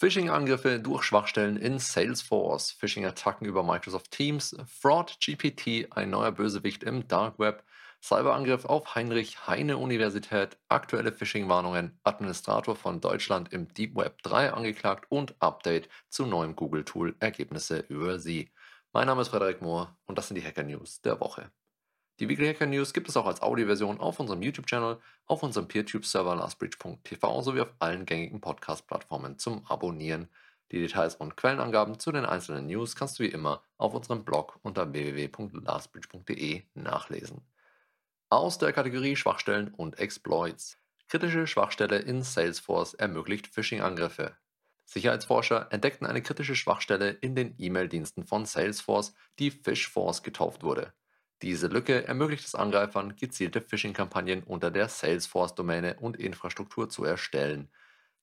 Phishing-Angriffe durch Schwachstellen in Salesforce, Phishing-Attacken über Microsoft Teams, Fraud GPT, ein neuer Bösewicht im Dark Web, Cyberangriff auf Heinrich Heine Universität, aktuelle Phishing-Warnungen, Administrator von Deutschland im Deep Web 3 angeklagt und Update zu neuem Google-Tool, Ergebnisse über sie. Mein Name ist Frederik Mohr und das sind die Hacker News der Woche. Die Weekly Hacker News gibt es auch als Audioversion auf unserem YouTube-Channel, auf unserem PeerTube-Server lastbridge.tv sowie auf allen gängigen Podcast-Plattformen zum Abonnieren. Die Details und Quellenangaben zu den einzelnen News kannst du wie immer auf unserem Blog unter www.lastbridge.de nachlesen. Aus der Kategorie Schwachstellen und Exploits. Kritische Schwachstelle in Salesforce ermöglicht Phishing-Angriffe. Sicherheitsforscher entdeckten eine kritische Schwachstelle in den E-Mail-Diensten von Salesforce, die Phishforce getauft wurde. Diese Lücke ermöglicht es Angreifern, gezielte Phishing-Kampagnen unter der Salesforce-Domäne und Infrastruktur zu erstellen.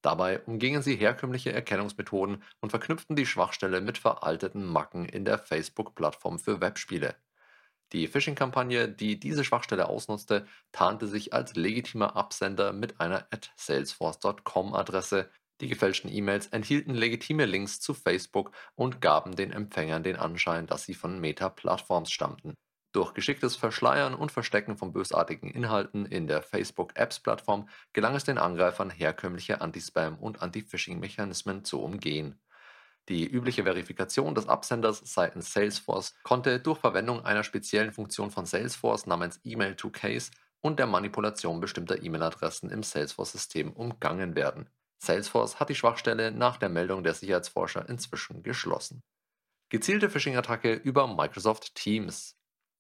Dabei umgingen sie herkömmliche Erkennungsmethoden und verknüpften die Schwachstelle mit veralteten Macken in der Facebook-Plattform für Webspiele. Die Phishing-Kampagne, die diese Schwachstelle ausnutzte, tarnte sich als legitimer Absender mit einer at salesforce.com-Adresse. Die gefälschten E-Mails enthielten legitime Links zu Facebook und gaben den Empfängern den Anschein, dass sie von Meta-Plattforms stammten. Durch geschicktes Verschleiern und Verstecken von bösartigen Inhalten in der Facebook-Apps-Plattform gelang es den Angreifern, herkömmliche Anti-Spam- und Anti-Phishing-Mechanismen zu umgehen. Die übliche Verifikation des Absenders seitens Salesforce konnte durch Verwendung einer speziellen Funktion von Salesforce namens Email to Case und der Manipulation bestimmter E-Mail-Adressen im Salesforce-System umgangen werden. Salesforce hat die Schwachstelle nach der Meldung der Sicherheitsforscher inzwischen geschlossen. Gezielte Phishing-Attacke über Microsoft Teams.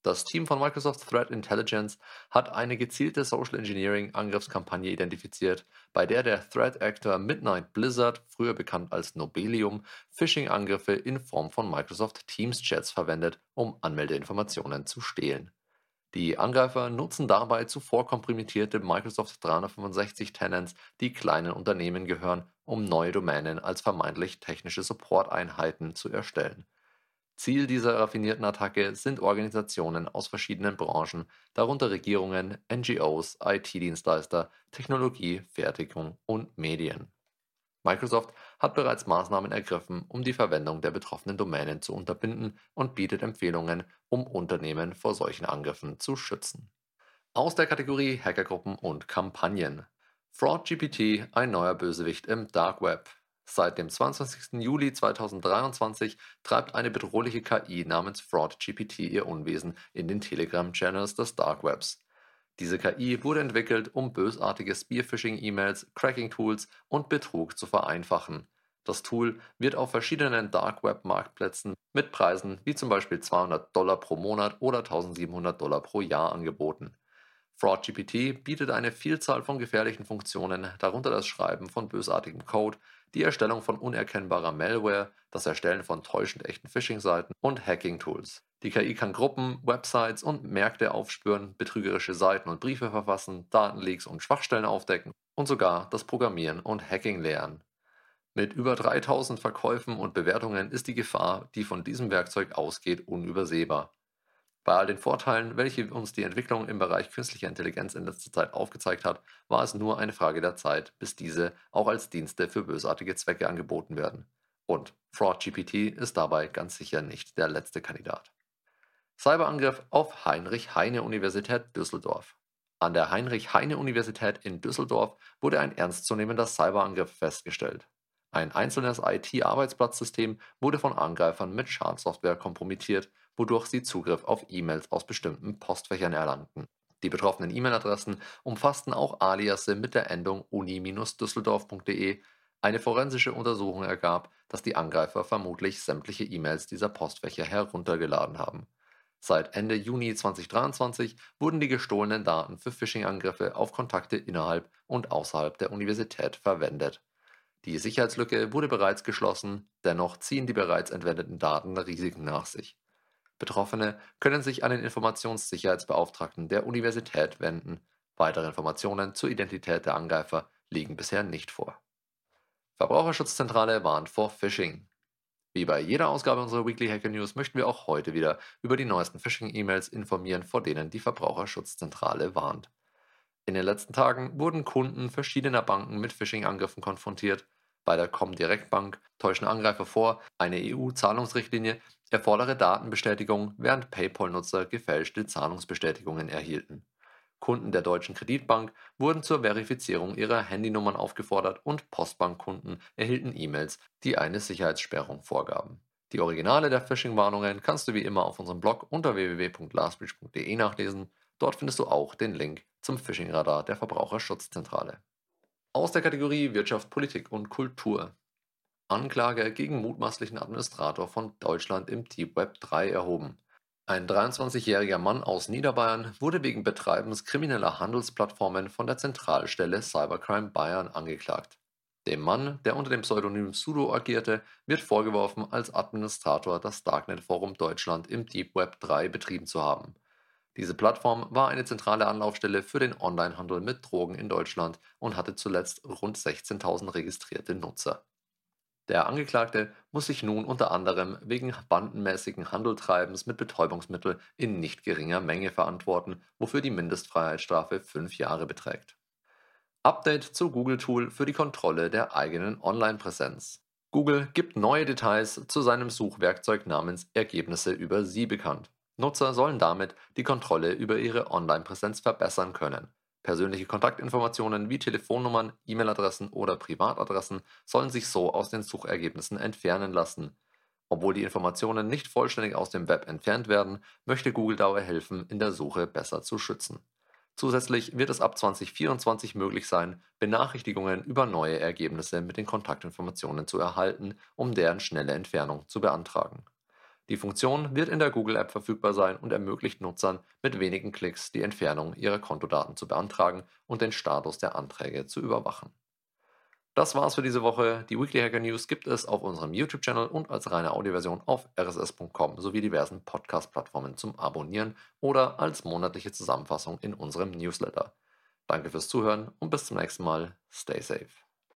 Das Team von Microsoft Threat Intelligence hat eine gezielte Social Engineering Angriffskampagne identifiziert, bei der der Threat Actor Midnight Blizzard, früher bekannt als Nobelium, Phishing-Angriffe in Form von Microsoft Teams Chats verwendet, um Anmeldeinformationen zu stehlen. Die Angreifer nutzen dabei zuvor komprimierte Microsoft 365 Tenants, die kleinen Unternehmen gehören, um neue Domänen als vermeintlich technische Support-Einheiten zu erstellen. Ziel dieser raffinierten Attacke sind Organisationen aus verschiedenen Branchen, darunter Regierungen, NGOs, IT-Dienstleister, Technologie, Fertigung und Medien. Microsoft hat bereits Maßnahmen ergriffen, um die Verwendung der betroffenen Domänen zu unterbinden und bietet Empfehlungen, um Unternehmen vor solchen Angriffen zu schützen. Aus der Kategorie Hackergruppen und Kampagnen. FraudGPT, ein neuer Bösewicht im Dark Web. Seit dem 22. Juli 2023 treibt eine bedrohliche KI namens FraudGPT ihr Unwesen in den Telegram-Channels des Dark Webs. Diese KI wurde entwickelt, um bösartige Spearphishing-E-Mails, Cracking-Tools und Betrug zu vereinfachen. Das Tool wird auf verschiedenen Dark Web-Marktplätzen mit Preisen wie zum Beispiel 200 Dollar pro Monat oder 1700 Dollar pro Jahr angeboten. FraudGPT bietet eine Vielzahl von gefährlichen Funktionen, darunter das Schreiben von bösartigem Code, die Erstellung von unerkennbarer Malware, das Erstellen von täuschend echten Phishing-Seiten und Hacking-Tools. Die KI kann Gruppen, Websites und Märkte aufspüren, betrügerische Seiten und Briefe verfassen, Datenleaks und Schwachstellen aufdecken und sogar das Programmieren und Hacking lernen. Mit über 3000 Verkäufen und Bewertungen ist die Gefahr, die von diesem Werkzeug ausgeht, unübersehbar. Bei all den Vorteilen, welche uns die Entwicklung im Bereich künstlicher Intelligenz in letzter Zeit aufgezeigt hat, war es nur eine Frage der Zeit, bis diese auch als Dienste für bösartige Zwecke angeboten werden. Und FraudGPT ist dabei ganz sicher nicht der letzte Kandidat. Cyberangriff auf Heinrich-Heine-Universität Düsseldorf. An der Heinrich-Heine-Universität in Düsseldorf wurde ein ernstzunehmender Cyberangriff festgestellt. Ein einzelnes IT-Arbeitsplatzsystem wurde von Angreifern mit Schadsoftware kompromittiert wodurch sie Zugriff auf E-Mails aus bestimmten Postfächern erlangten. Die betroffenen E-Mail-Adressen umfassten auch Aliasse mit der Endung uni-düsseldorf.de. Eine forensische Untersuchung ergab, dass die Angreifer vermutlich sämtliche E-Mails dieser Postfächer heruntergeladen haben. Seit Ende Juni 2023 wurden die gestohlenen Daten für Phishing-Angriffe auf Kontakte innerhalb und außerhalb der Universität verwendet. Die Sicherheitslücke wurde bereits geschlossen, dennoch ziehen die bereits entwendeten Daten Risiken nach sich. Betroffene können sich an den Informationssicherheitsbeauftragten der Universität wenden. Weitere Informationen zur Identität der Angreifer liegen bisher nicht vor. Verbraucherschutzzentrale warnt vor Phishing. Wie bei jeder Ausgabe unserer Weekly Hacker News möchten wir auch heute wieder über die neuesten Phishing-E-Mails informieren, vor denen die Verbraucherschutzzentrale warnt. In den letzten Tagen wurden Kunden verschiedener Banken mit Phishing-Angriffen konfrontiert. Bei der Comdirect Bank täuschen Angreifer vor, eine EU-Zahlungsrichtlinie erfordere Datenbestätigung, während PayPal-Nutzer gefälschte Zahlungsbestätigungen erhielten. Kunden der Deutschen Kreditbank wurden zur Verifizierung ihrer Handynummern aufgefordert und Postbankkunden erhielten E-Mails, die eine Sicherheitssperrung vorgaben. Die Originale der Phishing-Warnungen kannst du wie immer auf unserem Blog unter www.lastbreach.de nachlesen. Dort findest du auch den Link zum Phishing-Radar der Verbraucherschutzzentrale. Aus der Kategorie Wirtschaft, Politik und Kultur. Anklage gegen mutmaßlichen Administrator von Deutschland im Deep Web 3 erhoben. Ein 23-jähriger Mann aus Niederbayern wurde wegen Betreibens krimineller Handelsplattformen von der Zentralstelle Cybercrime Bayern angeklagt. Dem Mann, der unter dem Pseudonym Sudo agierte, wird vorgeworfen, als Administrator das Darknet Forum Deutschland im Deep Web 3 betrieben zu haben. Diese Plattform war eine zentrale Anlaufstelle für den Onlinehandel mit Drogen in Deutschland und hatte zuletzt rund 16.000 registrierte Nutzer. Der Angeklagte muss sich nun unter anderem wegen bandenmäßigen Handeltreibens mit Betäubungsmittel in nicht geringer Menge verantworten, wofür die Mindestfreiheitsstrafe fünf Jahre beträgt. Update zu Google Tool für die Kontrolle der eigenen Online-Präsenz. Google gibt neue Details zu seinem Suchwerkzeug namens Ergebnisse über Sie bekannt. Nutzer sollen damit die Kontrolle über ihre Online-Präsenz verbessern können. Persönliche Kontaktinformationen wie Telefonnummern, E-Mail-Adressen oder Privatadressen sollen sich so aus den Suchergebnissen entfernen lassen. Obwohl die Informationen nicht vollständig aus dem Web entfernt werden, möchte Google dabei helfen, in der Suche besser zu schützen. Zusätzlich wird es ab 2024 möglich sein, Benachrichtigungen über neue Ergebnisse mit den Kontaktinformationen zu erhalten, um deren schnelle Entfernung zu beantragen. Die Funktion wird in der Google App verfügbar sein und ermöglicht Nutzern mit wenigen Klicks die Entfernung ihrer Kontodaten zu beantragen und den Status der Anträge zu überwachen. Das war's für diese Woche. Die Weekly Hacker News gibt es auf unserem YouTube-Channel und als reine Audioversion auf rss.com sowie diversen Podcast-Plattformen zum Abonnieren oder als monatliche Zusammenfassung in unserem Newsletter. Danke fürs Zuhören und bis zum nächsten Mal. Stay safe.